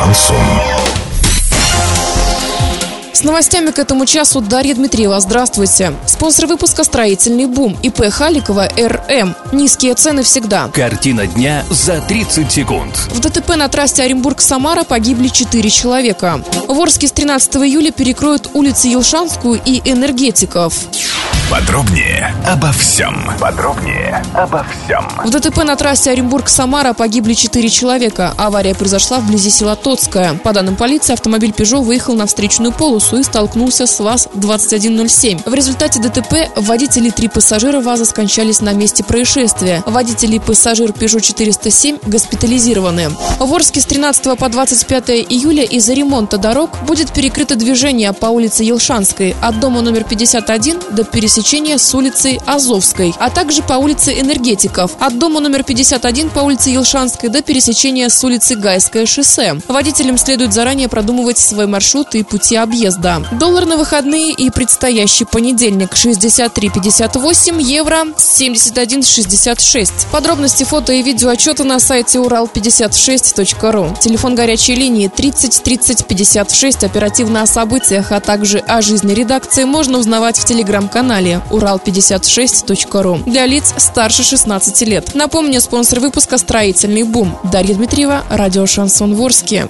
Шансон. С новостями к этому часу Дарья Дмитриева. Здравствуйте. Спонсор выпуска «Строительный бум» ИП Халикова РМ. Низкие цены всегда. Картина дня за 30 секунд. В ДТП на трассе Оренбург-Самара погибли 4 человека. В Орске с 13 июля перекроют улицы Елшанскую и Энергетиков. Подробнее обо всем. Подробнее обо всем. В ДТП на трассе Оренбург-Самара погибли 4 человека. Авария произошла вблизи села Тоцкая. По данным полиции, автомобиль «Пежо» выехал на встречную полосу и столкнулся с ВАЗ-2107. В результате ДТП водители и три пассажира ВАЗа скончались на месте происшествия. Водители и пассажир «Пежо 407» госпитализированы. В Орске с 13 по 25 июля из-за ремонта дорог будет перекрыто движение по улице Елшанской от дома номер 51 до пересечения пересечения с улицей Азовской, а также по улице Энергетиков, от дома номер 51 по улице Елшанской до пересечения с улицей Гайское шоссе. Водителям следует заранее продумывать свой маршрут и пути объезда. Доллар на выходные и предстоящий понедельник 63,58, евро 71,66. Подробности фото и видео отчета на сайте урал56.ру. Телефон горячей линии 30 30 56. Оперативно о событиях, а также о жизни редакции можно узнавать в телеграм-канале канале урал56.ру для лиц старше 16 лет. Напомню, спонсор выпуска «Строительный бум». Дарья Дмитриева, радио «Шансон Ворске».